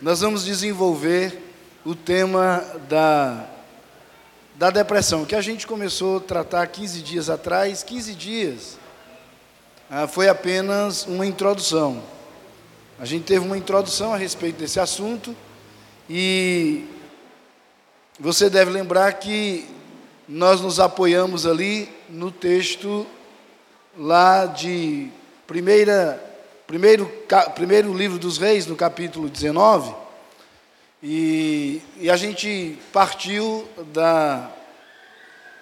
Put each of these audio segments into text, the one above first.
nós vamos desenvolver o tema da, da depressão, que a gente começou a tratar 15 dias atrás. 15 dias ah, foi apenas uma introdução. A gente teve uma introdução a respeito desse assunto e você deve lembrar que nós nos apoiamos ali no texto lá de primeira primeiro, primeiro livro dos reis, no capítulo 19, e, e a gente partiu da,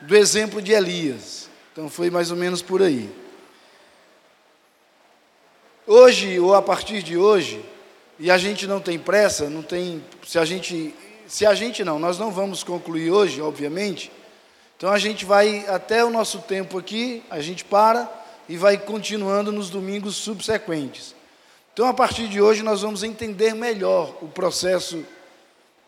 do exemplo de Elias. Então foi mais ou menos por aí. Hoje, ou a partir de hoje, e a gente não tem pressa, não tem. Se a gente. Se a gente não, nós não vamos concluir hoje, obviamente. Então a gente vai até o nosso tempo aqui, a gente para e vai continuando nos domingos subsequentes. Então, a partir de hoje, nós vamos entender melhor o processo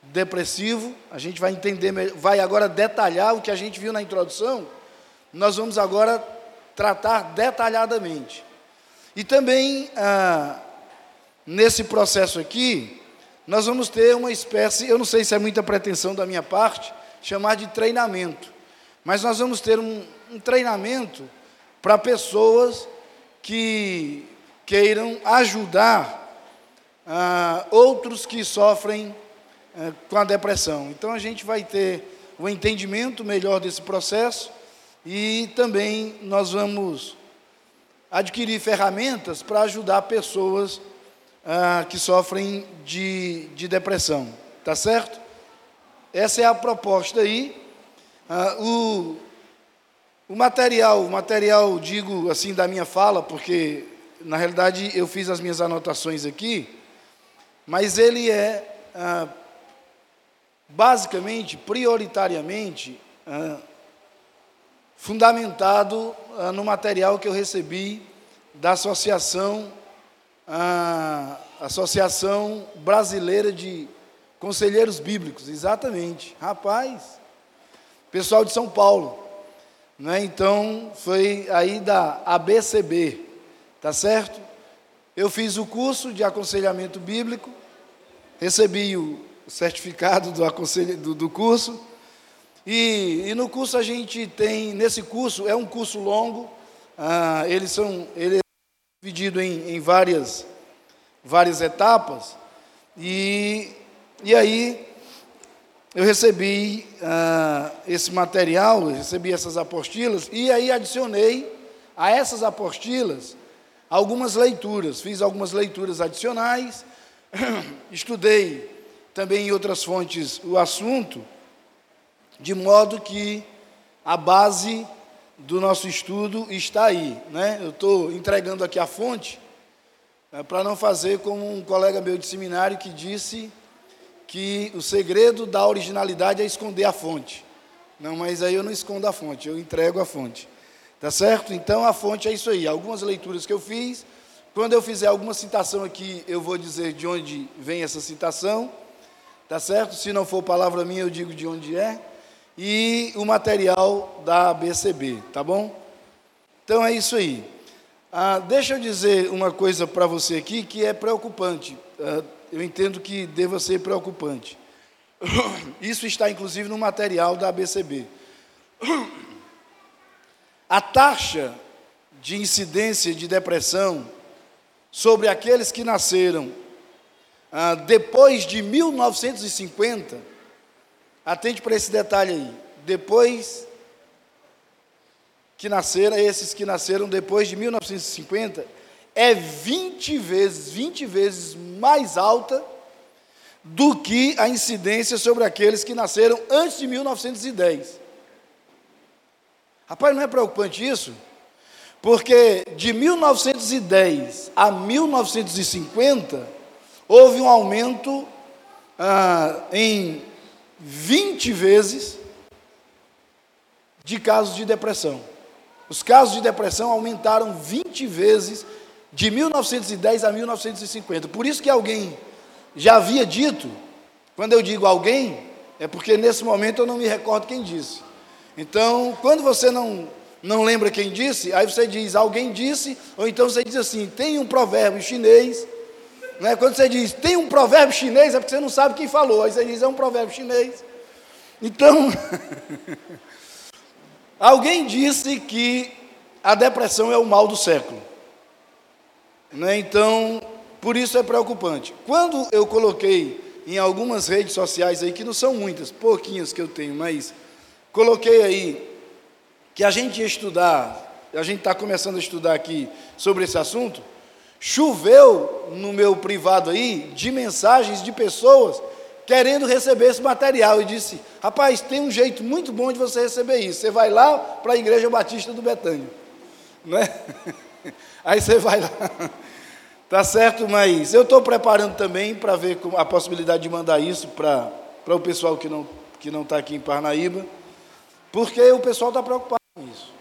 depressivo, a gente vai entender, vai agora detalhar o que a gente viu na introdução, nós vamos agora tratar detalhadamente. E também, ah, nesse processo aqui, nós vamos ter uma espécie, eu não sei se é muita pretensão da minha parte, chamar de treinamento, mas nós vamos ter um, um treinamento para pessoas que queiram ajudar ah, outros que sofrem ah, com a depressão. Então a gente vai ter o um entendimento melhor desse processo e também nós vamos adquirir ferramentas para ajudar pessoas ah, que sofrem de, de depressão. Tá certo? Essa é a proposta aí. Ah, o, o material, o material, digo assim, da minha fala, porque na realidade eu fiz as minhas anotações aqui, mas ele é ah, basicamente, prioritariamente, ah, fundamentado ah, no material que eu recebi da Associação, ah, Associação Brasileira de Conselheiros Bíblicos, exatamente, rapaz, pessoal de São Paulo. Né? Então, foi aí da ABCB, tá certo? Eu fiz o curso de aconselhamento bíblico, recebi o certificado do, aconselho, do, do curso, e, e, no curso a gente tem, nesse curso, é um curso longo, ah, eles são, ele é dividido em, em várias, várias etapas, e, e aí eu recebi ah, esse material, recebi essas apostilas, e aí adicionei a essas apostilas algumas leituras. Fiz algumas leituras adicionais, estudei também em outras fontes o assunto, de modo que a base do nosso estudo está aí. Né? Eu estou entregando aqui a fonte, é, para não fazer como um colega meu de seminário que disse que o segredo da originalidade é esconder a fonte. Não, mas aí eu não escondo a fonte, eu entrego a fonte. Tá certo? Então a fonte é isso aí. Algumas leituras que eu fiz. Quando eu fizer alguma citação aqui, eu vou dizer de onde vem essa citação. Tá certo? Se não for palavra minha, eu digo de onde é. E o material da BCB, tá bom? Então é isso aí. Ah, deixa eu dizer uma coisa para você aqui que é preocupante. Ah, eu entendo que deva ser preocupante. Isso está inclusive no material da ABCB. A taxa de incidência de depressão sobre aqueles que nasceram ah, depois de 1950, atente para esse detalhe aí, depois que nasceram, esses que nasceram depois de 1950, é 20 vezes, 20 vezes mais alta do que a incidência sobre aqueles que nasceram antes de 1910. Rapaz, não é preocupante isso? Porque de 1910 a 1950, houve um aumento ah, em 20 vezes de casos de depressão. Os casos de depressão aumentaram 20 vezes de 1910 a 1950. Por isso que alguém já havia dito, quando eu digo alguém, é porque nesse momento eu não me recordo quem disse. Então, quando você não, não lembra quem disse, aí você diz alguém disse, ou então você diz assim: tem um provérbio chinês Né? Quando você diz, tem um provérbio chinês, é porque você não sabe quem falou. Aí você diz, é um provérbio chinês. Então, alguém disse que a depressão é o mal do século. Né? Então, por isso é preocupante. Quando eu coloquei em algumas redes sociais aí, que não são muitas, pouquinhas que eu tenho, mas coloquei aí que a gente ia estudar, a gente está começando a estudar aqui sobre esse assunto, choveu no meu privado aí de mensagens de pessoas querendo receber esse material e disse: Rapaz, tem um jeito muito bom de você receber isso. Você vai lá para a Igreja Batista do Betânia. Não é? Aí você vai lá. Tá certo, mas eu estou preparando também para ver a possibilidade de mandar isso para o pessoal que não que não está aqui em Parnaíba, porque o pessoal está preocupado com isso.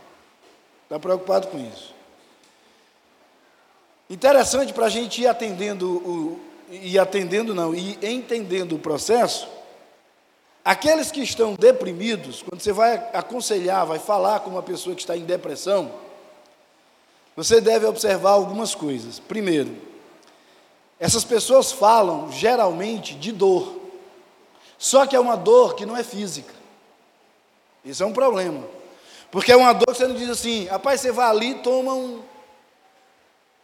Está preocupado com isso. Interessante para a gente ir atendendo o, e atendendo não, e entendendo o processo, aqueles que estão deprimidos, quando você vai aconselhar, vai falar com uma pessoa que está em depressão, você deve observar algumas coisas. Primeiro, essas pessoas falam geralmente de dor, só que é uma dor que não é física. Isso é um problema, porque é uma dor que você não diz assim, rapaz, você vai ali e toma um,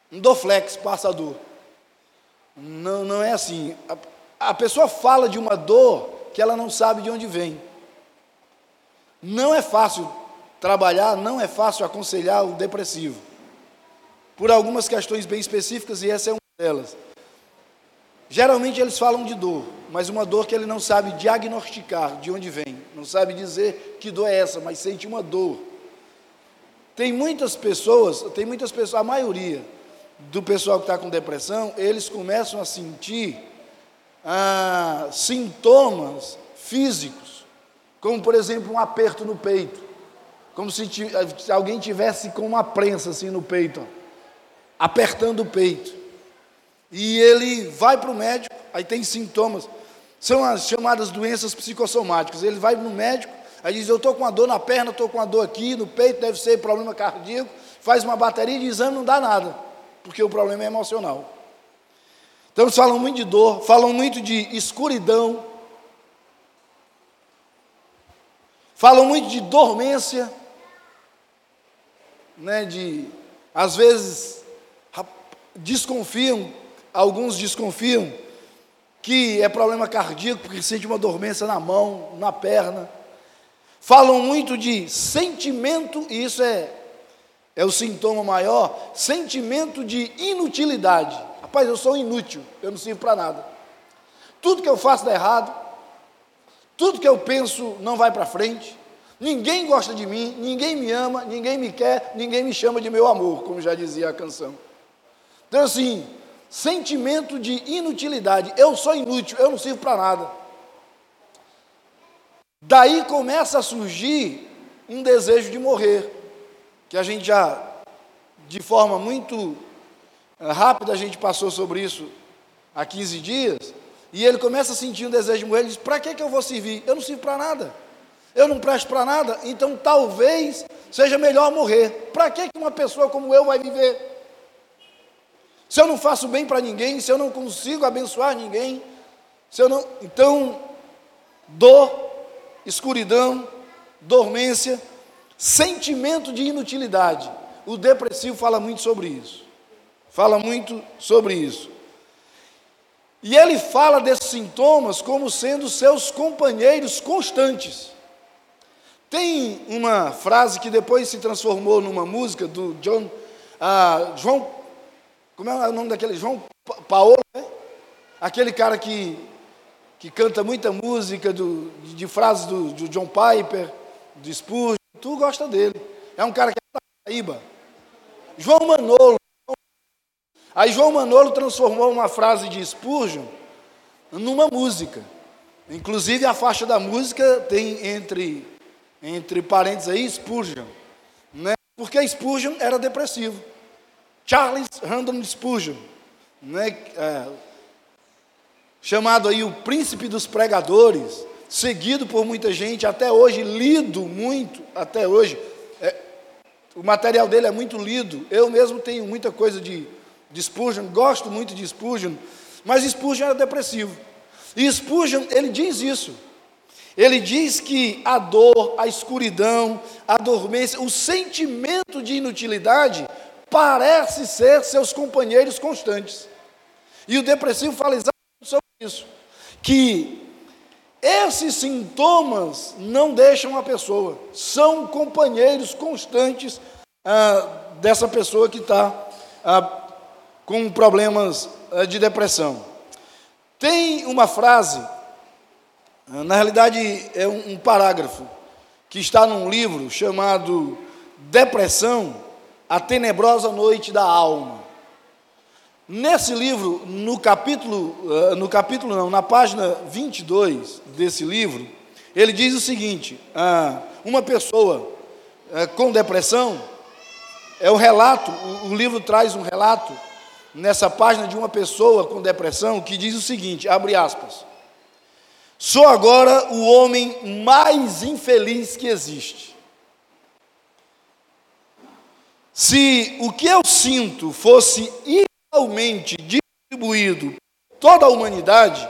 um Doflex, passa a dor. Não, não é assim. A, a pessoa fala de uma dor que ela não sabe de onde vem. Não é fácil trabalhar, não é fácil aconselhar o depressivo. Por algumas questões bem específicas, e essa é uma delas. Geralmente eles falam de dor, mas uma dor que ele não sabe diagnosticar de onde vem, não sabe dizer que dor é essa, mas sente uma dor. Tem muitas pessoas, tem muitas pessoas, a maioria, do pessoal que está com depressão, eles começam a sentir ah, sintomas físicos, como por exemplo um aperto no peito, como se, alguém tivesse com uma prensa assim no peito, apertando o peito. E ele vai para o médico, aí tem sintomas, são as chamadas doenças psicossomáticas. Ele vai no médico, aí diz: Eu estou com uma dor na perna, estou com uma dor aqui, no peito, deve ser problema cardíaco. Faz uma bateria de exame, não dá nada porque o problema é emocional. Então eles falam muito de dor, falam muito de escuridão, falam muito de dormência, né, de às vezes desconfiam, alguns desconfiam que é problema cardíaco porque sente uma dormência na mão, na perna. Falam muito de sentimento, e isso é é o sintoma maior, sentimento de inutilidade. Rapaz, eu sou inútil, eu não sirvo para nada. Tudo que eu faço dá errado, tudo que eu penso não vai para frente, ninguém gosta de mim, ninguém me ama, ninguém me quer, ninguém me chama de meu amor, como já dizia a canção. Então, assim, sentimento de inutilidade, eu sou inútil, eu não sirvo para nada. Daí começa a surgir um desejo de morrer que a gente já, de forma muito eh, rápida, a gente passou sobre isso há 15 dias, e ele começa a sentir um desejo de morrer, ele diz, para que, que eu vou servir? Eu não sirvo para nada, eu não presto para nada, então talvez seja melhor morrer. Para que, que uma pessoa como eu vai viver? Se eu não faço bem para ninguém, se eu não consigo abençoar ninguém, se eu não. Então, dor, escuridão, dormência, Sentimento de inutilidade. O depressivo fala muito sobre isso. Fala muito sobre isso. E ele fala desses sintomas como sendo seus companheiros constantes. Tem uma frase que depois se transformou numa música do John, ah, João, como é o nome daquele? João Paulo, né? Aquele cara que, que canta muita música do, de, de frases do, do John Piper, de Spurgeon, Tu gosta dele. É um cara que é da Paraíba. João Manolo. Aí João Manolo transformou uma frase de Spurgeon numa música. Inclusive a faixa da música tem entre, entre parênteses aí Spurgeon. Né? Porque Spurgeon era depressivo. Charles Random Spurgeon. Né? É, chamado aí o príncipe dos pregadores seguido por muita gente, até hoje, lido muito, até hoje. É, o material dele é muito lido. Eu mesmo tenho muita coisa de, de Spurgeon, gosto muito de Spurgeon. Mas Spurgeon era depressivo. E Spurgeon, ele diz isso. Ele diz que a dor, a escuridão, a dormência, o sentimento de inutilidade parece ser seus companheiros constantes. E o depressivo fala exatamente sobre isso, que esses sintomas não deixam a pessoa, são companheiros constantes ah, dessa pessoa que está ah, com problemas ah, de depressão. Tem uma frase, ah, na realidade é um, um parágrafo, que está num livro chamado Depressão, a Tenebrosa Noite da Alma. Nesse livro, no capítulo, ah, no capítulo não, na página 22 desse livro, ele diz o seguinte: ah, uma pessoa ah, com depressão, é o relato, o livro traz um relato nessa página de uma pessoa com depressão que diz o seguinte: abre aspas. Sou agora o homem mais infeliz que existe. Se o que eu sinto fosse igualmente distribuído toda a humanidade,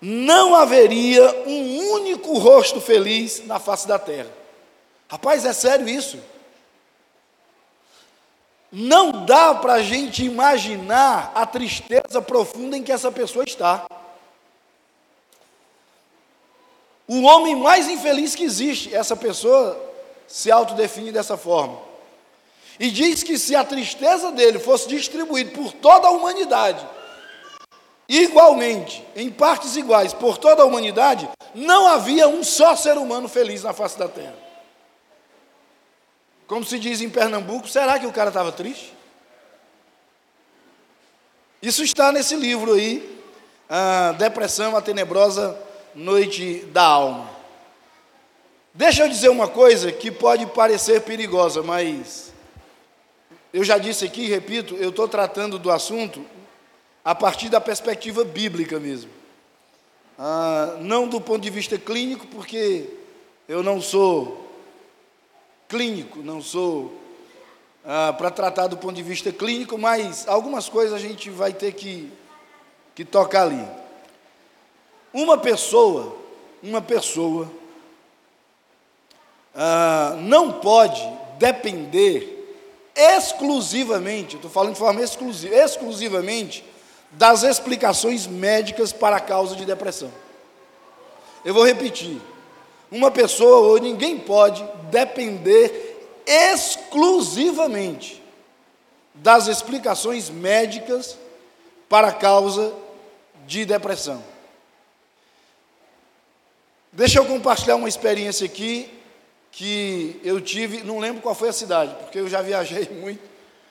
não haveria um único rosto feliz na face da terra. Rapaz, é sério isso? Não dá para a gente imaginar a tristeza profunda em que essa pessoa está. O homem mais infeliz que existe, essa pessoa se autodefine dessa forma. E diz que se a tristeza dele fosse distribuída por toda a humanidade, igualmente, em partes iguais, por toda a humanidade, não havia um só ser humano feliz na face da terra. Como se diz em Pernambuco, será que o cara estava triste? Isso está nesse livro aí, a Depressão, a Tenebrosa Noite da Alma. Deixa eu dizer uma coisa que pode parecer perigosa, mas eu já disse aqui, repito, eu estou tratando do assunto a partir da perspectiva bíblica mesmo. Ah, não do ponto de vista clínico, porque eu não sou clínico, não sou ah, para tratar do ponto de vista clínico, mas algumas coisas a gente vai ter que, que tocar ali. Uma pessoa, uma pessoa, ah, não pode depender exclusivamente, estou falando de forma exclusiva, exclusivamente das explicações médicas para a causa de depressão. Eu vou repetir. Uma pessoa ou ninguém pode depender exclusivamente das explicações médicas para a causa de depressão. Deixa eu compartilhar uma experiência aqui que eu tive, não lembro qual foi a cidade, porque eu já viajei muito,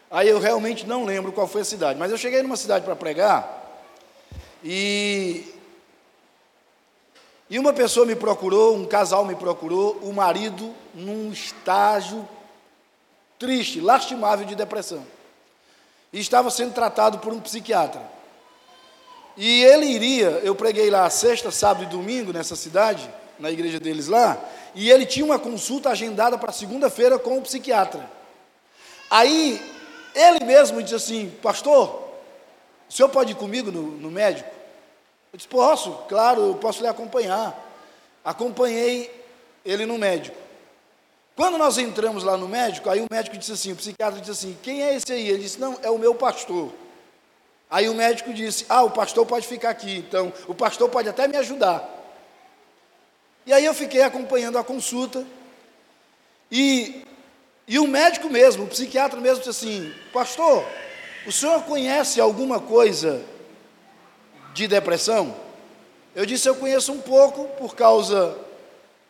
aí eu realmente não lembro qual foi a cidade, mas eu cheguei numa cidade para pregar, e, e uma pessoa me procurou, um casal me procurou, o marido num estágio triste, lastimável de depressão, e estava sendo tratado por um psiquiatra. E ele iria, eu preguei lá sexta, sábado e domingo nessa cidade, na igreja deles lá, e ele tinha uma consulta agendada para segunda-feira com o psiquiatra. Aí, ele mesmo disse assim: Pastor, o senhor pode ir comigo no, no médico? Eu disse: Posso, claro, eu posso lhe acompanhar. Acompanhei ele no médico. Quando nós entramos lá no médico, aí o médico disse assim: o psiquiatra disse assim: Quem é esse aí? Ele disse: Não, é o meu pastor. Aí o médico disse: Ah, o pastor pode ficar aqui, então o pastor pode até me ajudar. E aí eu fiquei acompanhando a consulta. E, e o médico mesmo, o psiquiatra mesmo, disse assim: Pastor, o senhor conhece alguma coisa de depressão? Eu disse: Eu conheço um pouco por causa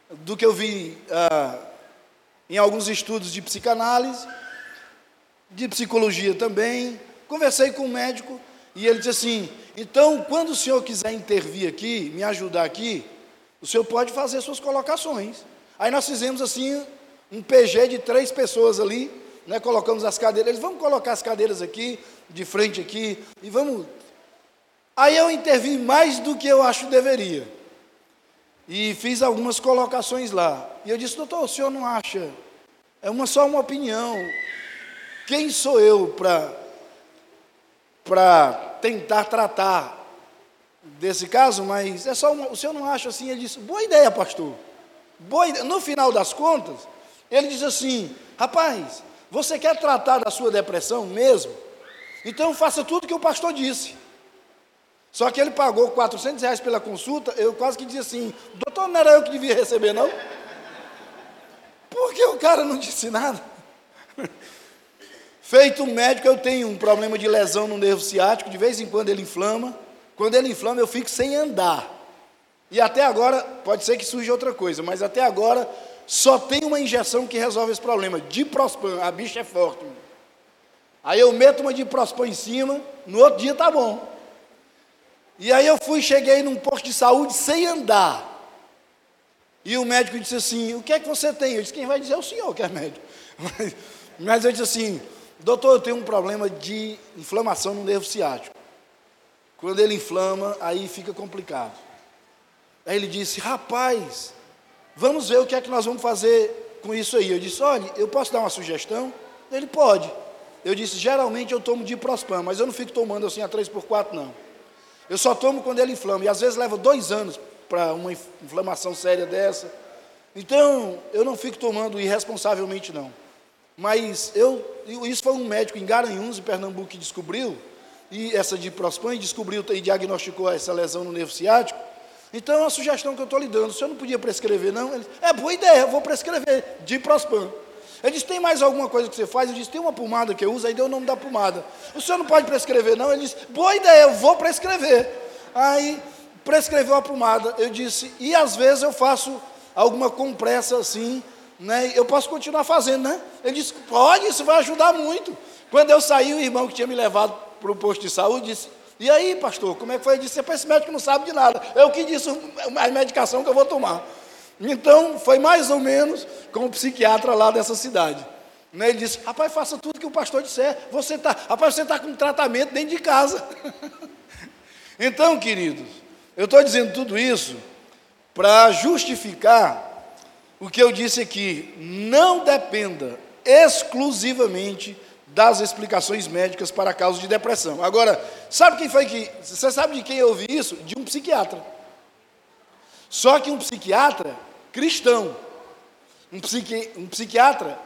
do que eu vi ah, em alguns estudos de psicanálise, de psicologia também. Conversei com o médico e ele disse assim: Então, quando o senhor quiser intervir aqui, me ajudar aqui, o senhor pode fazer suas colocações. Aí nós fizemos assim um PG de três pessoas ali, né, colocamos as cadeiras. Eles vamos colocar as cadeiras aqui, de frente aqui, e vamos. Aí eu intervi mais do que eu acho deveria. E fiz algumas colocações lá. E eu disse, doutor, o senhor não acha? É uma, só uma opinião. Quem sou eu para tentar tratar desse caso, mas é só uma, o senhor não acha assim? Ele disse: boa ideia, pastor. Boa ideia. No final das contas, ele diz assim: rapaz, você quer tratar da sua depressão mesmo? Então faça tudo que o pastor disse. Só que ele pagou 400 reais pela consulta, eu quase que dizia assim, doutor, não era eu que devia receber, não? Porque o cara não disse nada. Feito médico, eu tenho um problema de lesão no nervo ciático, de vez em quando ele inflama. Quando ele inflama, eu fico sem andar. E até agora, pode ser que surja outra coisa, mas até agora só tem uma injeção que resolve esse problema, diprospan, a bicha é forte. Aí eu meto uma diprospan em cima, no outro dia tá bom. E aí eu fui, cheguei num posto de saúde sem andar. E o médico disse assim: O que é que você tem? Eu disse: Quem vai dizer é o senhor que é médico. Mas, mas eu disse assim: Doutor, eu tenho um problema de inflamação no nervo ciático. Quando ele inflama, aí fica complicado. Aí ele disse: Rapaz, vamos ver o que é que nós vamos fazer com isso aí. Eu disse: Olha, eu posso dar uma sugestão? Ele pode. Eu disse: Geralmente eu tomo de Prospan, mas eu não fico tomando assim a 3x4, não. Eu só tomo quando ele inflama, e às vezes leva dois anos para uma inflamação séria dessa. Então, eu não fico tomando irresponsavelmente, não. Mas eu, isso foi um médico em Garanhuns, em Pernambuco, que descobriu, e essa de Prospan, e descobriu e diagnosticou essa lesão no nervo ciático. Então, é uma sugestão que eu estou lhe dando, o senhor não podia prescrever, não? Ele, é boa ideia, eu vou prescrever, de Prospan. Ele disse: Tem mais alguma coisa que você faz? Eu disse: Tem uma pomada que eu uso, aí deu o nome da pomada. O senhor não pode prescrever, não? Ele disse: Boa ideia, eu vou prescrever. Aí prescreveu a pomada. Eu disse: E às vezes eu faço alguma compressa assim, né? Eu posso continuar fazendo, né? Ele disse: Pode, isso vai ajudar muito. Quando eu saí, o irmão que tinha me levado para o posto de saúde disse: E aí, pastor, como é que foi? Ele disse: Esse médico não sabe de nada. Eu que disse a medicação que eu vou tomar. Então, foi mais ou menos com o psiquiatra lá dessa cidade. Né? Ele disse: Rapaz, faça tudo que o pastor disser. Você tá, rapaz, você está com tratamento dentro de casa. então, queridos, eu estou dizendo tudo isso para justificar o que eu disse aqui. Não dependa exclusivamente das explicações médicas para a causa de depressão. Agora, sabe quem foi que. Você sabe de quem eu ouvi isso? De um psiquiatra. Só que um psiquiatra cristão, um, psiqui, um psiquiatra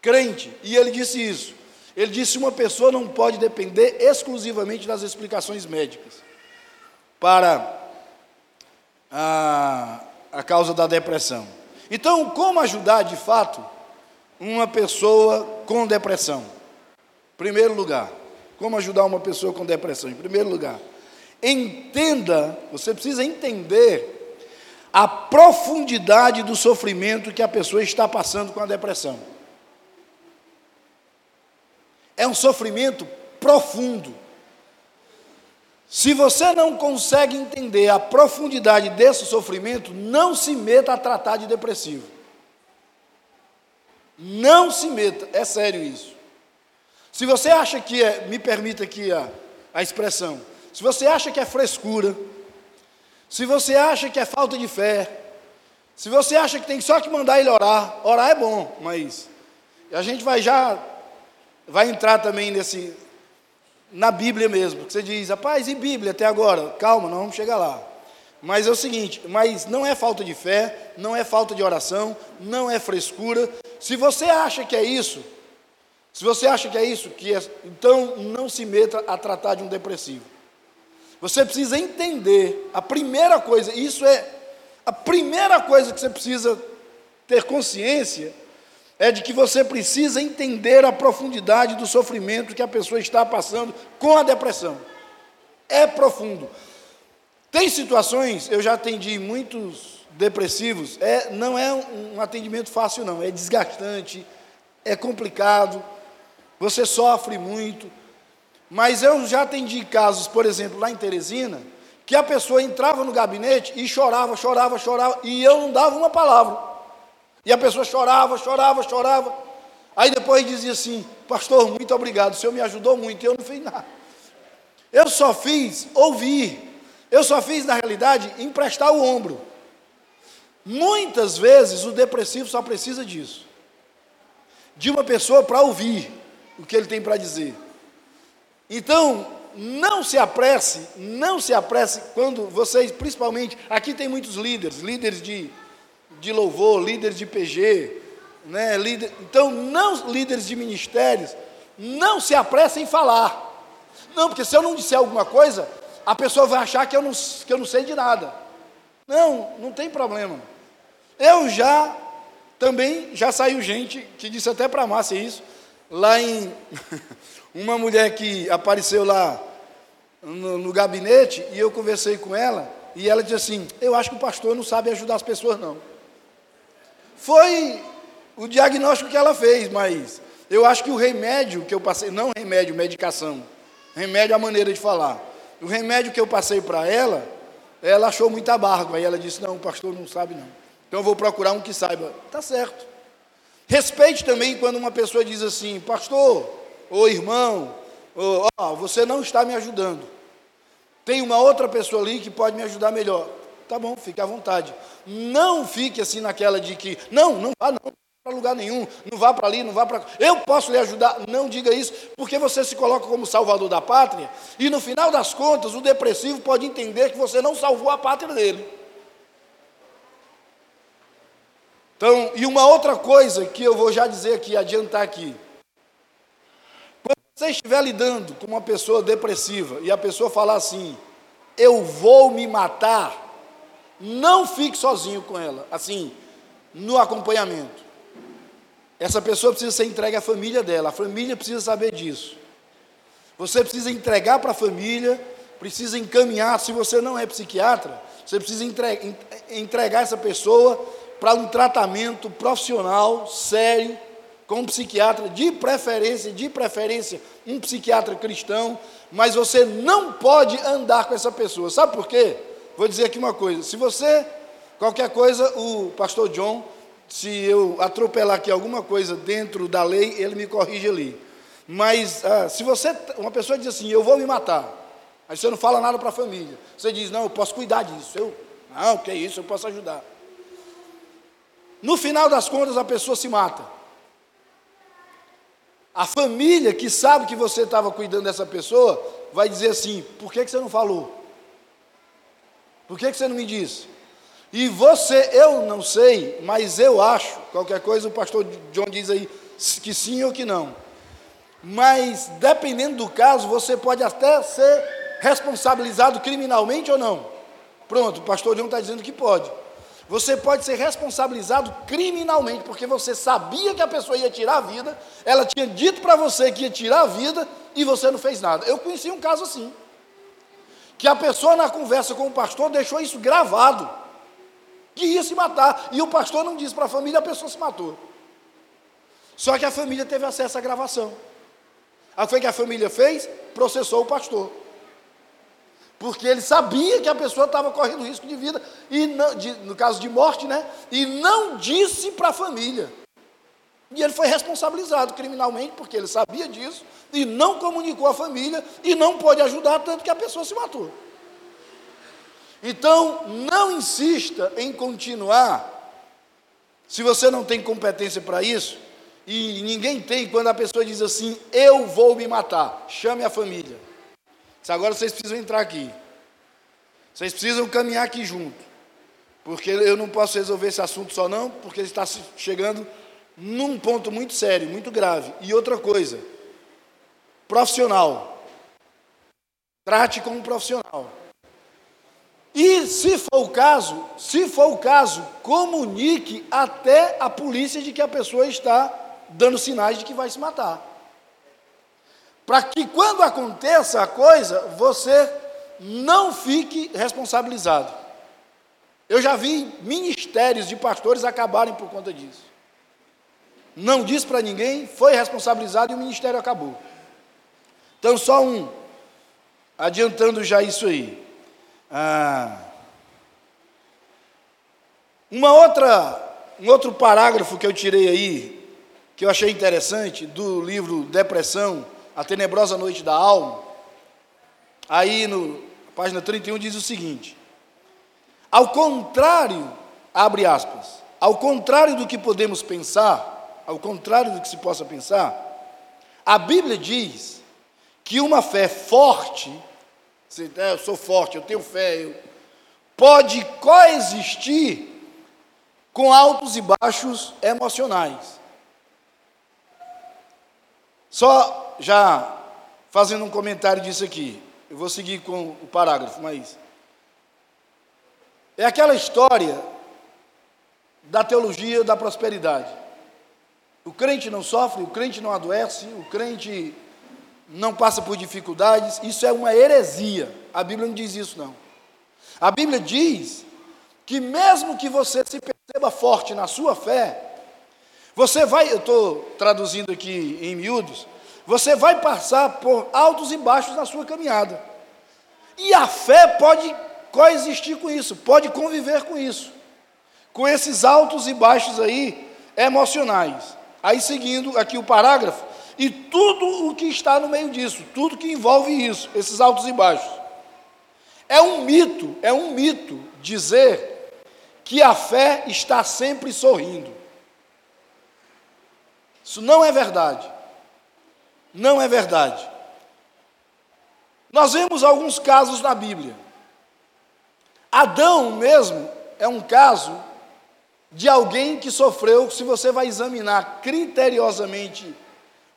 crente, e ele disse isso. Ele disse: uma pessoa não pode depender exclusivamente das explicações médicas para a, a causa da depressão. Então, como ajudar de fato uma pessoa com depressão? Primeiro lugar, como ajudar uma pessoa com depressão? Em primeiro lugar, entenda, você precisa entender a profundidade do sofrimento que a pessoa está passando com a depressão. É um sofrimento profundo. Se você não consegue entender a profundidade desse sofrimento, não se meta a tratar de depressivo. Não se meta, é sério isso. Se você acha que é, me permita aqui a, a expressão, se você acha que é frescura, se você acha que é falta de fé, se você acha que tem só que mandar ele orar, orar é bom, mas a gente vai já vai entrar também nesse na Bíblia mesmo. Que você diz, rapaz, e Bíblia até agora? Calma, não vamos chegar lá. Mas é o seguinte, mas não é falta de fé, não é falta de oração, não é frescura. Se você acha que é isso, se você acha que é isso, que é, então não se meta a tratar de um depressivo. Você precisa entender a primeira coisa, isso é a primeira coisa que você precisa ter consciência é de que você precisa entender a profundidade do sofrimento que a pessoa está passando com a depressão. É profundo. Tem situações, eu já atendi muitos depressivos, é, não é um atendimento fácil, não, é desgastante, é complicado, você sofre muito. Mas eu já atendi casos, por exemplo, lá em Teresina, que a pessoa entrava no gabinete e chorava, chorava, chorava, e eu não dava uma palavra. E a pessoa chorava, chorava, chorava. Aí depois dizia assim: Pastor, muito obrigado, o senhor me ajudou muito, e eu não fiz nada. Eu só fiz ouvir, eu só fiz, na realidade, emprestar o ombro. Muitas vezes o depressivo só precisa disso de uma pessoa para ouvir o que ele tem para dizer. Então, não se apresse, não se apresse quando vocês, principalmente, aqui tem muitos líderes, líderes de, de louvor, líderes de PG, né, líder, então não líderes de ministérios, não se apressem em falar. Não, porque se eu não disser alguma coisa, a pessoa vai achar que eu não, que eu não sei de nada. Não, não tem problema. Eu já, também, já saiu gente que disse até para a Márcia isso, lá em, uma mulher que apareceu lá no, no gabinete, e eu conversei com ela, e ela disse assim, eu acho que o pastor não sabe ajudar as pessoas não. Foi o diagnóstico que ela fez, mas eu acho que o remédio que eu passei, não remédio, medicação, remédio é a maneira de falar. O remédio que eu passei para ela, ela achou muito amargo. Aí ela disse: Não, o pastor não sabe, não. Então eu vou procurar um que saiba. Tá certo. Respeite também quando uma pessoa diz assim: Pastor, ou irmão, ó, você não está me ajudando. Tem uma outra pessoa ali que pode me ajudar melhor. Tá bom, fique à vontade. Não fique assim naquela de que, não, não vá não para lugar nenhum, não vá para ali, não vá para. Eu posso lhe ajudar. Não diga isso, porque você se coloca como salvador da pátria, e no final das contas, o depressivo pode entender que você não salvou a pátria dele. Então, e uma outra coisa que eu vou já dizer aqui, adiantar aqui. Quando você estiver lidando com uma pessoa depressiva e a pessoa falar assim, eu vou me matar, não fique sozinho com ela, assim, no acompanhamento. Essa pessoa precisa ser entregue à família dela, a família precisa saber disso. Você precisa entregar para a família, precisa encaminhar. Se você não é psiquiatra, você precisa entregar essa pessoa para um tratamento profissional, sério, com um psiquiatra, de preferência, de preferência, um psiquiatra cristão, mas você não pode andar com essa pessoa. Sabe por quê? Vou dizer aqui uma coisa: se você, qualquer coisa, o pastor John se eu atropelar aqui alguma coisa dentro da lei, ele me corrige ali. Mas ah, se você, uma pessoa diz assim, eu vou me matar, aí você não fala nada para a família, você diz, não, eu posso cuidar disso, eu, não, que isso, eu posso ajudar. No final das contas, a pessoa se mata. A família que sabe que você estava cuidando dessa pessoa, vai dizer assim: por que, que você não falou? Por que, que você não me disse? E você, eu não sei, mas eu acho, qualquer coisa o pastor John diz aí que sim ou que não. Mas dependendo do caso, você pode até ser responsabilizado criminalmente ou não. Pronto, o pastor John está dizendo que pode. Você pode ser responsabilizado criminalmente, porque você sabia que a pessoa ia tirar a vida, ela tinha dito para você que ia tirar a vida e você não fez nada. Eu conheci um caso assim. Que a pessoa na conversa com o pastor deixou isso gravado que ia se matar. E o pastor não disse para a família, a pessoa se matou. Só que a família teve acesso à gravação. Aí foi que a família fez? Processou o pastor. Porque ele sabia que a pessoa estava correndo risco de vida, e não, de, no caso de morte, né? E não disse para a família. E ele foi responsabilizado criminalmente, porque ele sabia disso, e não comunicou à família, e não pôde ajudar, tanto que a pessoa se matou. Então, não insista em continuar, se você não tem competência para isso, e ninguém tem, quando a pessoa diz assim, eu vou me matar, chame a família. Agora vocês precisam entrar aqui. Vocês precisam caminhar aqui junto. Porque eu não posso resolver esse assunto só não, porque ele está chegando num ponto muito sério, muito grave. E outra coisa, profissional. Trate como profissional. E se for o caso, se for o caso, comunique até a polícia de que a pessoa está dando sinais de que vai se matar. Para que quando aconteça a coisa, você não fique responsabilizado. Eu já vi ministérios de pastores acabarem por conta disso. Não disse para ninguém, foi responsabilizado e o ministério acabou. Então, só um, adiantando já isso aí. Ah. Uma outra, um outro parágrafo que eu tirei aí, que eu achei interessante, do livro Depressão, A Tenebrosa Noite da Alma, aí no página 31 diz o seguinte: Ao contrário, abre aspas, ao contrário do que podemos pensar, ao contrário do que se possa pensar, a Bíblia diz que uma fé forte, né, eu sou forte, eu tenho fé, eu, pode coexistir com altos e baixos emocionais. Só já fazendo um comentário disso aqui, eu vou seguir com o parágrafo, mas é aquela história da teologia da prosperidade. O crente não sofre, o crente não adoece, o crente não passa por dificuldades, isso é uma heresia. A Bíblia não diz isso, não. A Bíblia diz que mesmo que você se perceba forte na sua fé, você vai, eu estou traduzindo aqui em miúdos, você vai passar por altos e baixos na sua caminhada. E a fé pode coexistir com isso, pode conviver com isso, com esses altos e baixos aí emocionais. Aí seguindo aqui o parágrafo, e tudo o que está no meio disso, tudo que envolve isso, esses altos e baixos. É um mito, é um mito dizer que a fé está sempre sorrindo. Isso não é verdade. Não é verdade. Nós vemos alguns casos na Bíblia. Adão mesmo é um caso de alguém que sofreu, se você vai examinar criteriosamente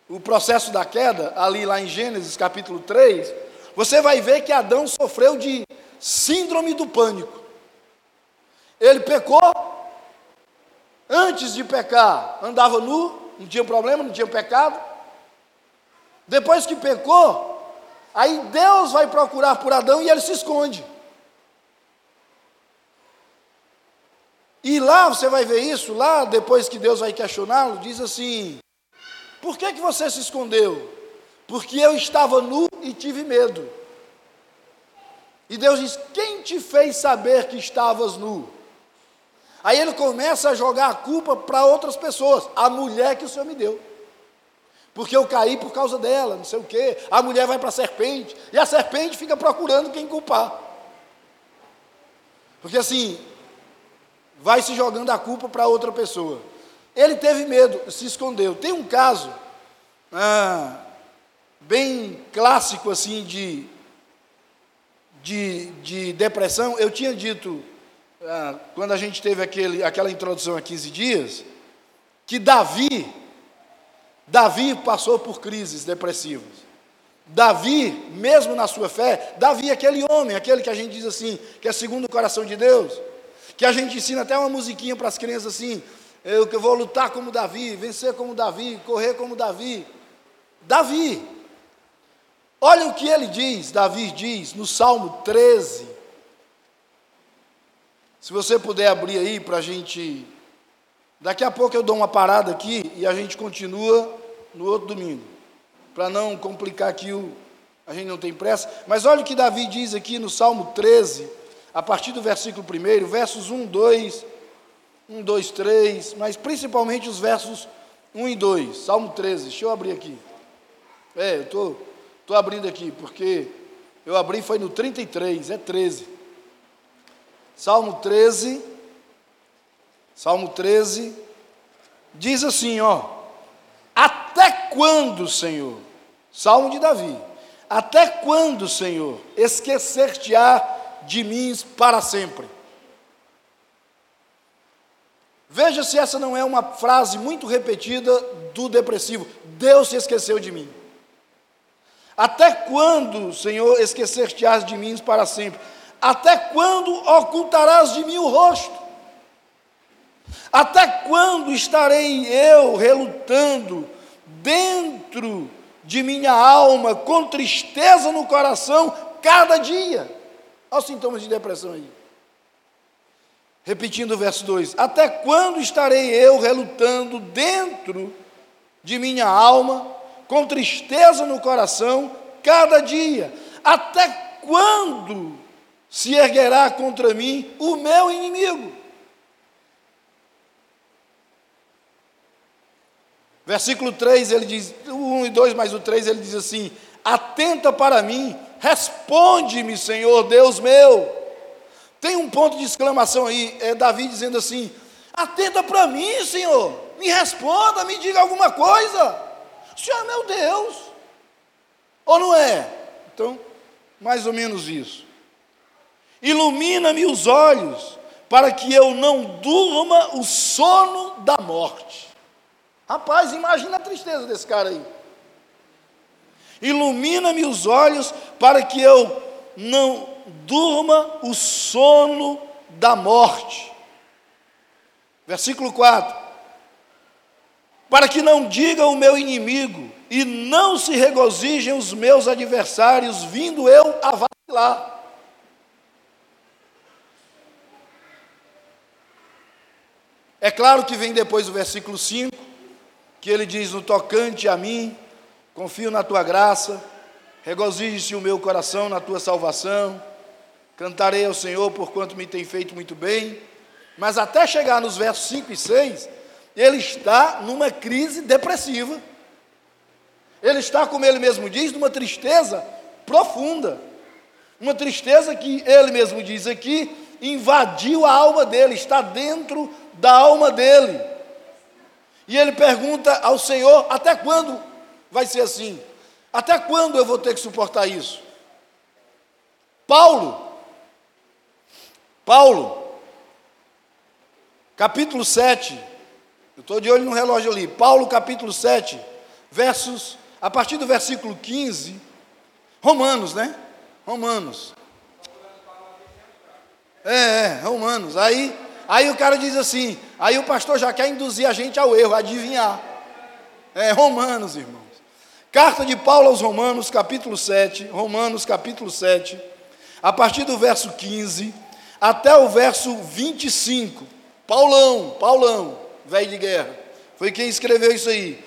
o processo da queda, ali lá em Gênesis capítulo 3, você vai ver que Adão sofreu de síndrome do pânico. Ele pecou, antes de pecar, andava nu, não tinha problema, não tinha pecado. Depois que pecou, aí Deus vai procurar por Adão e ele se esconde. E lá você vai ver isso, lá depois que Deus vai questioná-lo, diz assim: Por que, que você se escondeu? Porque eu estava nu e tive medo. E Deus diz: Quem te fez saber que estavas nu? Aí ele começa a jogar a culpa para outras pessoas, a mulher que o Senhor me deu. Porque eu caí por causa dela, não sei o quê. A mulher vai para a serpente, e a serpente fica procurando quem culpar. Porque assim, vai se jogando a culpa para outra pessoa. Ele teve medo, se escondeu. Tem um caso ah, bem clássico assim de, de, de, depressão. Eu tinha dito, ah, quando a gente teve aquele, aquela introdução há 15 dias, que Davi, Davi passou por crises depressivas. Davi, mesmo na sua fé, Davi, aquele homem, aquele que a gente diz assim, que é segundo o coração de Deus, que a gente ensina até uma musiquinha para as crianças assim: eu que vou lutar como Davi, vencer como Davi, correr como Davi. Davi, olha o que ele diz, Davi diz no Salmo 13. Se você puder abrir aí para a gente. Daqui a pouco eu dou uma parada aqui e a gente continua no outro domingo. Para não complicar aqui o. A gente não tem pressa. Mas olha o que Davi diz aqui no Salmo 13 a partir do versículo 1, versos 1, 2, 1, 2, 3, mas principalmente os versos 1 e 2, Salmo 13, deixa eu abrir aqui. É, eu estou tô, tô abrindo aqui, porque eu abri foi no 33, é 13. Salmo 13, Salmo 13, diz assim, ó, até quando, Senhor, Salmo de Davi, até quando, Senhor, esquecer-te-á de mim para sempre. Veja se essa não é uma frase muito repetida do depressivo. Deus se esqueceu de mim. Até quando, Senhor, esquecer-te-ás de mim para sempre? Até quando ocultarás de mim o rosto? Até quando estarei eu relutando dentro de minha alma, com tristeza no coração, cada dia? Olha os sintomas de depressão aí. Repetindo o verso 2: Até quando estarei eu relutando dentro de minha alma, com tristeza no coração, cada dia? Até quando se erguerá contra mim o meu inimigo? Versículo 3, ele diz, o 1 e 2 mais o 3, ele diz assim: Atenta para mim Responde-me, Senhor Deus meu. Tem um ponto de exclamação aí, é Davi dizendo assim: Atenda para mim, Senhor. Me responda, me diga alguma coisa. O Senhor é meu Deus. Ou não é? Então, mais ou menos isso. Ilumina-me os olhos, para que eu não durma o sono da morte. Rapaz, imagina a tristeza desse cara aí. Ilumina-me os olhos, para que eu não durma o sono da morte. Versículo 4: Para que não diga o meu inimigo, e não se regozijem os meus adversários, vindo eu a vacilar. É claro que vem depois o versículo 5, que ele diz: No tocante a mim, confio na tua graça, regozije-se o meu coração na tua salvação, cantarei ao Senhor por quanto me tem feito muito bem. Mas até chegar nos versos 5 e 6, ele está numa crise depressiva. Ele está, como ele mesmo diz, numa tristeza profunda. Uma tristeza que ele mesmo diz aqui invadiu a alma dele, está dentro da alma dele. E ele pergunta ao Senhor: até quando vai ser assim? Até quando eu vou ter que suportar isso? Paulo, Paulo, capítulo 7, eu estou de olho no relógio ali, Paulo, capítulo 7, versos, a partir do versículo 15, Romanos, né? Romanos. É, é, Romanos. Aí Aí o cara diz assim, aí o pastor já quer induzir a gente ao erro, adivinhar. É Romanos, irmãos. Carta de Paulo aos Romanos, capítulo 7, Romanos, capítulo 7, a partir do verso 15 até o verso 25. Paulão, Paulão, velho de guerra, foi quem escreveu isso aí.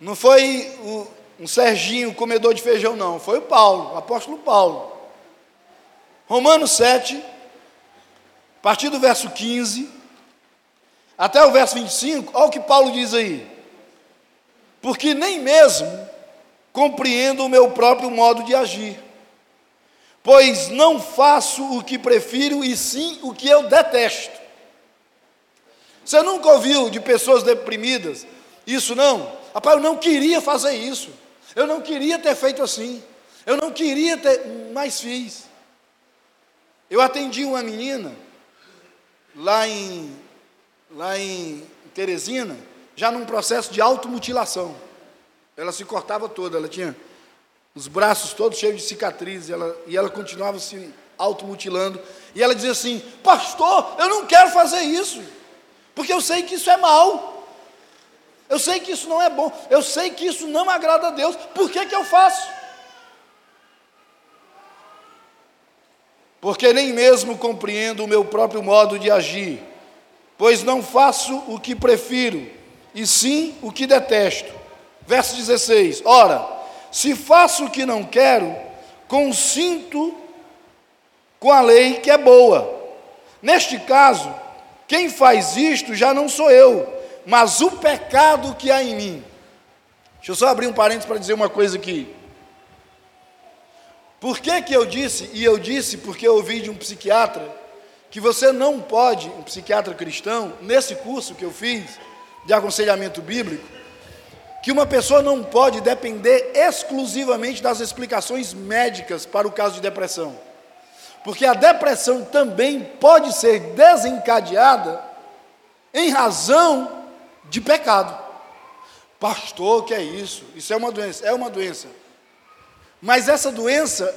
Não foi o, um Serginho, comedor de feijão, não, foi o Paulo, o apóstolo Paulo. Romanos 7, a partir do verso 15 até o verso 25, olha o que Paulo diz aí. Porque nem mesmo compreendo o meu próprio modo de agir, pois não faço o que prefiro e sim o que eu detesto. Você nunca ouviu de pessoas deprimidas isso não? Rapaz, eu não queria fazer isso. Eu não queria ter feito assim. Eu não queria ter, mas fiz. Eu atendi uma menina lá em, lá em Teresina, já num processo de automutilação. Ela se cortava toda, ela tinha os braços todos cheios de cicatrizes, ela, e ela continuava se automutilando. E ela dizia assim: Pastor, eu não quero fazer isso, porque eu sei que isso é mal. Eu sei que isso não é bom, eu sei que isso não agrada a Deus, por que, que eu faço? Porque nem mesmo compreendo o meu próprio modo de agir, pois não faço o que prefiro, e sim o que detesto. Verso 16: Ora, se faço o que não quero, consinto com a lei que é boa. Neste caso, quem faz isto já não sou eu, mas o pecado que há em mim. Deixa eu só abrir um parênteses para dizer uma coisa aqui. Por que, que eu disse, e eu disse porque eu ouvi de um psiquiatra, que você não pode, um psiquiatra cristão, nesse curso que eu fiz de aconselhamento bíblico, que uma pessoa não pode depender exclusivamente das explicações médicas para o caso de depressão. Porque a depressão também pode ser desencadeada em razão de pecado. Pastor, que é isso? Isso é uma doença. É uma doença. Mas essa doença,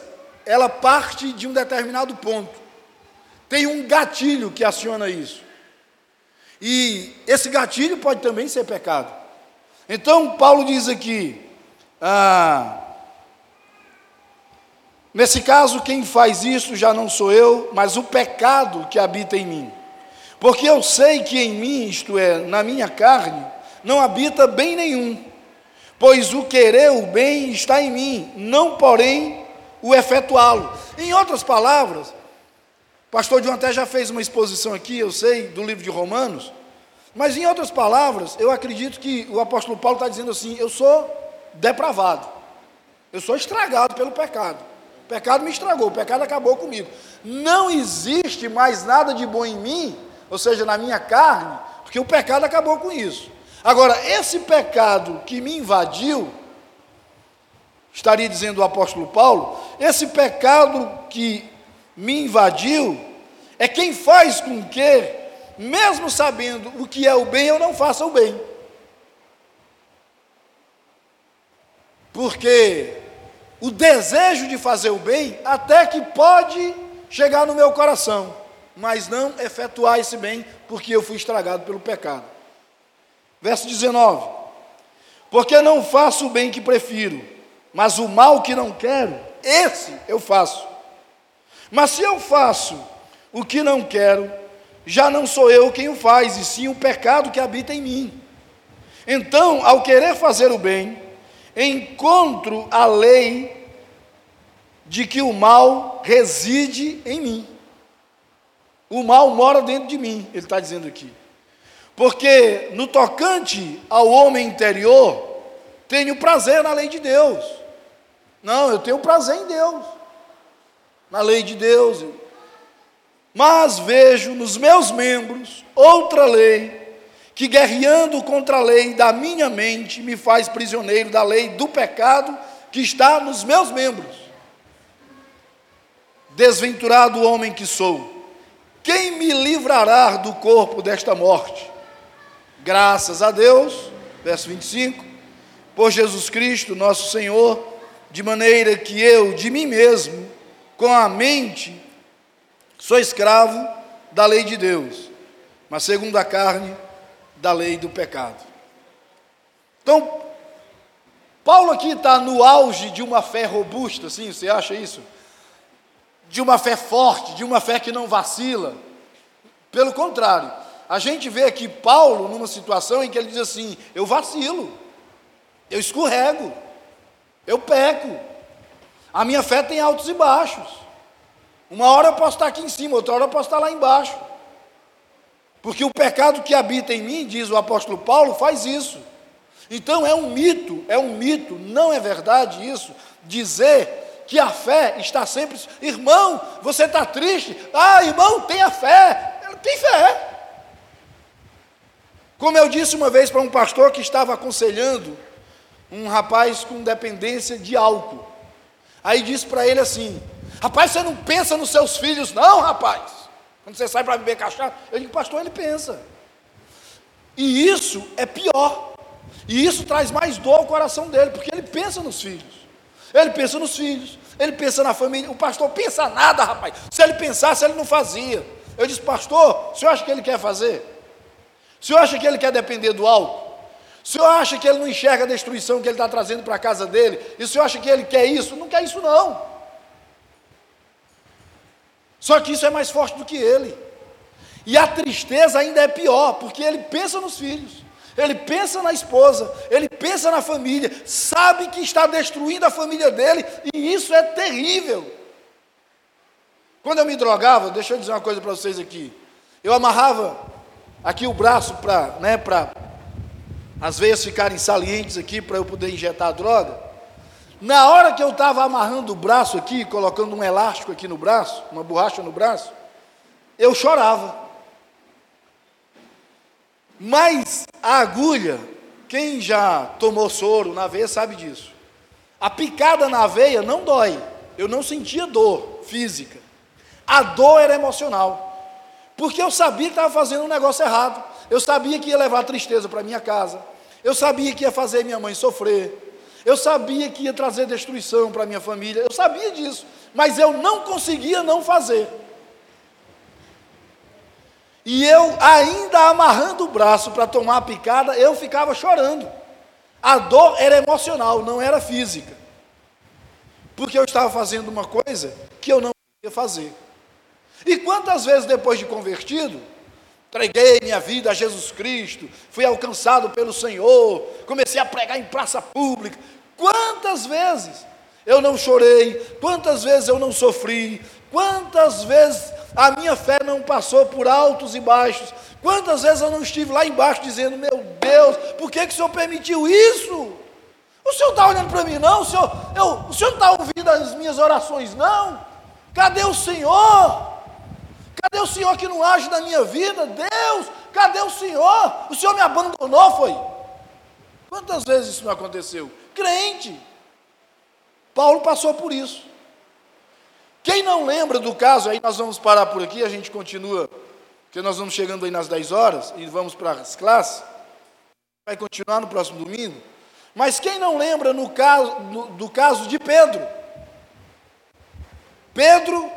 ela parte de um determinado ponto. Tem um gatilho que aciona isso. E esse gatilho pode também ser pecado. Então, Paulo diz aqui: ah, nesse caso, quem faz isso já não sou eu, mas o pecado que habita em mim. Porque eu sei que em mim, isto é, na minha carne, não habita bem nenhum. Pois o querer o bem está em mim, não porém o efetuá-lo. Em outras palavras, o pastor John até já fez uma exposição aqui, eu sei, do livro de Romanos, mas em outras palavras, eu acredito que o apóstolo Paulo está dizendo assim: eu sou depravado, eu sou estragado pelo pecado. O pecado me estragou, o pecado acabou comigo. Não existe mais nada de bom em mim, ou seja, na minha carne, porque o pecado acabou com isso. Agora, esse pecado que me invadiu, estaria dizendo o apóstolo Paulo, esse pecado que me invadiu é quem faz com que, mesmo sabendo o que é o bem, eu não faça o bem. Porque o desejo de fazer o bem até que pode chegar no meu coração, mas não efetuar esse bem, porque eu fui estragado pelo pecado. Verso 19: Porque não faço o bem que prefiro, mas o mal que não quero, esse eu faço. Mas se eu faço o que não quero, já não sou eu quem o faz, e sim o pecado que habita em mim. Então, ao querer fazer o bem, encontro a lei de que o mal reside em mim. O mal mora dentro de mim, ele está dizendo aqui. Porque no tocante ao homem interior, tenho prazer na lei de Deus. Não, eu tenho prazer em Deus, na lei de Deus. Mas vejo nos meus membros outra lei que guerreando contra a lei da minha mente me faz prisioneiro da lei do pecado que está nos meus membros. Desventurado homem que sou, quem me livrará do corpo desta morte? Graças a Deus, verso 25, por Jesus Cristo, nosso Senhor, de maneira que eu, de mim mesmo, com a mente, sou escravo da lei de Deus, mas segundo a carne, da lei do pecado. Então, Paulo aqui está no auge de uma fé robusta, sim, você acha isso? De uma fé forte, de uma fé que não vacila. Pelo contrário, a gente vê aqui Paulo numa situação em que ele diz assim: eu vacilo, eu escorrego, eu peco, a minha fé tem altos e baixos. Uma hora eu posso estar aqui em cima, outra hora eu posso estar lá embaixo. Porque o pecado que habita em mim, diz o apóstolo Paulo, faz isso. Então é um mito, é um mito, não é verdade isso, dizer que a fé está sempre. Irmão, você está triste? Ah, irmão, tenha fé. Tem fé. Como eu disse uma vez para um pastor que estava aconselhando um rapaz com dependência de álcool. Aí disse para ele assim: Rapaz, você não pensa nos seus filhos, não, rapaz. Quando você sai para beber cachaça, eu digo, pastor, ele pensa. E isso é pior. E isso traz mais dor ao coração dele, porque ele pensa nos filhos. Ele pensa nos filhos, ele pensa na família. O pastor pensa nada, rapaz. Se ele pensasse, ele não fazia. Eu disse, pastor, o senhor acha que ele quer fazer? O senhor acha que ele quer depender do álcool? O senhor acha que ele não enxerga a destruição que ele está trazendo para a casa dele? E o senhor acha que ele quer isso? Não quer isso, não. Só que isso é mais forte do que ele. E a tristeza ainda é pior, porque ele pensa nos filhos, ele pensa na esposa, ele pensa na família, sabe que está destruindo a família dele, e isso é terrível. Quando eu me drogava, deixa eu dizer uma coisa para vocês aqui. Eu amarrava aqui o braço para, né, para as veias ficarem salientes aqui para eu poder injetar a droga. Na hora que eu estava amarrando o braço aqui, colocando um elástico aqui no braço, uma borracha no braço, eu chorava. Mas a agulha, quem já tomou soro na veia sabe disso. A picada na veia não dói. Eu não sentia dor física. A dor era emocional. Porque eu sabia que estava fazendo um negócio errado. Eu sabia que ia levar tristeza para minha casa. Eu sabia que ia fazer minha mãe sofrer. Eu sabia que ia trazer destruição para minha família, eu sabia disso, mas eu não conseguia não fazer. E eu, ainda amarrando o braço para tomar a picada, eu ficava chorando. A dor era emocional, não era física. Porque eu estava fazendo uma coisa que eu não queria fazer. E quantas vezes depois de convertido, entreguei minha vida a Jesus Cristo, fui alcançado pelo Senhor, comecei a pregar em praça pública, Quantas vezes eu não chorei, quantas vezes eu não sofri, quantas vezes a minha fé não passou por altos e baixos, quantas vezes eu não estive lá embaixo dizendo: Meu Deus, por que, que o Senhor permitiu isso? O Senhor está olhando para mim, não? O Senhor, eu, o Senhor está ouvindo as minhas orações, não? Cadê o Senhor? Cadê o Senhor que não age na minha vida? Deus, cadê o Senhor? O Senhor me abandonou, foi? Quantas vezes isso não aconteceu? crente. Paulo passou por isso. Quem não lembra do caso, aí nós vamos parar por aqui, a gente continua, porque nós vamos chegando aí nas 10 horas e vamos para as classes. Vai continuar no próximo domingo. Mas quem não lembra no caso, do caso de Pedro? Pedro,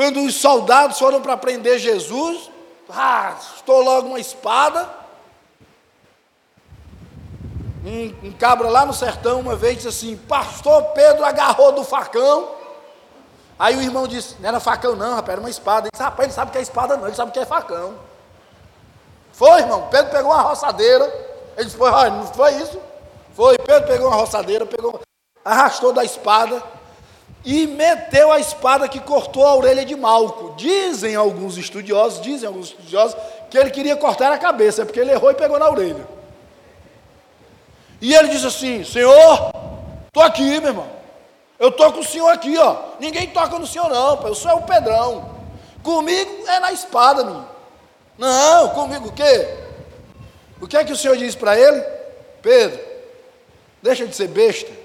quando os soldados foram para prender Jesus, ah, estou logo uma espada, um, um cabra lá no sertão uma vez disse assim: Pastor Pedro agarrou do facão. Aí o irmão disse: Não era facão, não, rapaz, era uma espada. Ele disse: Rapaz, ele sabe que é espada, não, ele sabe que é facão. Foi, irmão. Pedro pegou uma roçadeira. Ele disse: Foi, não foi isso? Foi. Pedro pegou uma roçadeira, pegou, arrastou da espada e meteu a espada que cortou a orelha de Malco. Dizem alguns estudiosos, dizem alguns estudiosos, que ele queria cortar a cabeça, porque ele errou e pegou na orelha. E ele disse assim: Senhor, estou aqui, meu irmão. Eu estou com o senhor aqui, ó. Ninguém toca no senhor, não. Eu sou o Pedrão. Comigo é na espada, menino. Não, comigo o quê? O que é que o senhor diz para ele? Pedro, deixa de ser besta.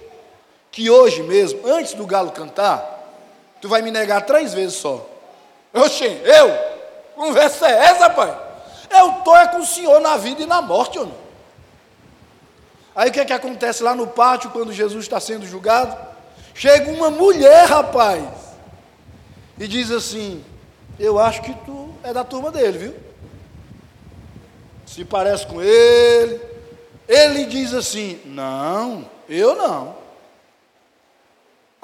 Que hoje mesmo, antes do galo cantar, tu vai me negar três vezes só. Oxê, eu? Conversa é essa, pai? Eu estou é com o senhor na vida e na morte, homem. Aí o que é que acontece lá no pátio quando Jesus está sendo julgado? Chega uma mulher, rapaz, e diz assim: Eu acho que tu é da turma dele, viu? Se parece com ele. Ele diz assim: Não, eu não.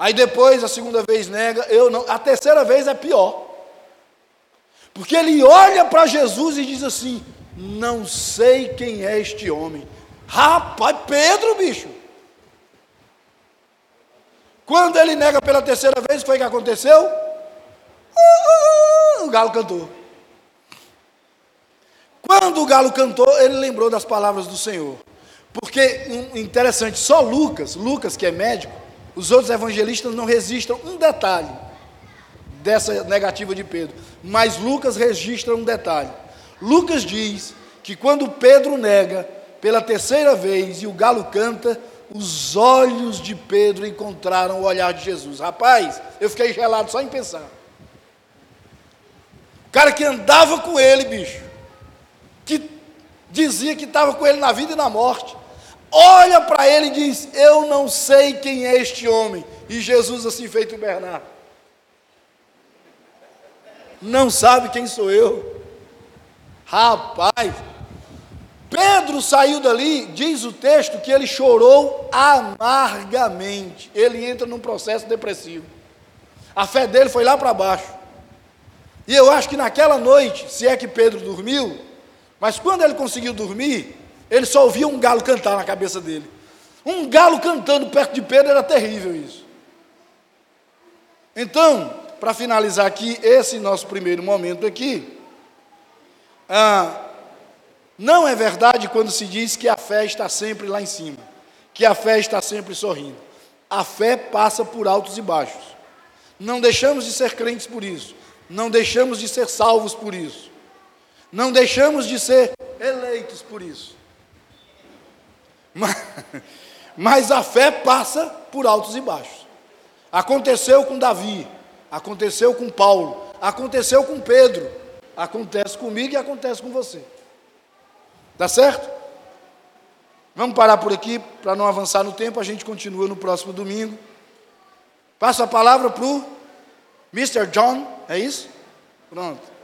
Aí depois, a segunda vez nega, eu não. A terceira vez é pior. Porque ele olha para Jesus e diz assim: Não sei quem é este homem. Rapaz, Pedro, bicho. Quando ele nega pela terceira vez, o que foi que aconteceu? Uh, o galo cantou. Quando o galo cantou, ele lembrou das palavras do Senhor. Porque, interessante, só Lucas, Lucas que é médico, os outros evangelistas não registram um detalhe dessa negativa de Pedro. Mas Lucas registra um detalhe. Lucas diz que quando Pedro nega, pela terceira vez e o galo canta, os olhos de Pedro encontraram o olhar de Jesus. Rapaz, eu fiquei gelado só em pensar. O cara que andava com ele, bicho, que dizia que estava com ele na vida e na morte, olha para ele e diz: Eu não sei quem é este homem. E Jesus, assim feito Bernardo, não sabe quem sou eu. Rapaz, Pedro saiu dali, diz o texto, que ele chorou amargamente. Ele entra num processo depressivo. A fé dele foi lá para baixo. E eu acho que naquela noite, se é que Pedro dormiu, mas quando ele conseguiu dormir, ele só ouvia um galo cantar na cabeça dele. Um galo cantando perto de Pedro era terrível isso. Então, para finalizar aqui esse nosso primeiro momento aqui, ah, não é verdade quando se diz que a fé está sempre lá em cima, que a fé está sempre sorrindo. A fé passa por altos e baixos. Não deixamos de ser crentes por isso. Não deixamos de ser salvos por isso. Não deixamos de ser eleitos por isso. Mas, mas a fé passa por altos e baixos. Aconteceu com Davi, aconteceu com Paulo, aconteceu com Pedro, acontece comigo e acontece com você. Tá certo? Vamos parar por aqui para não avançar no tempo, a gente continua no próximo domingo. Passo a palavra para o Mr. John, é isso? Pronto.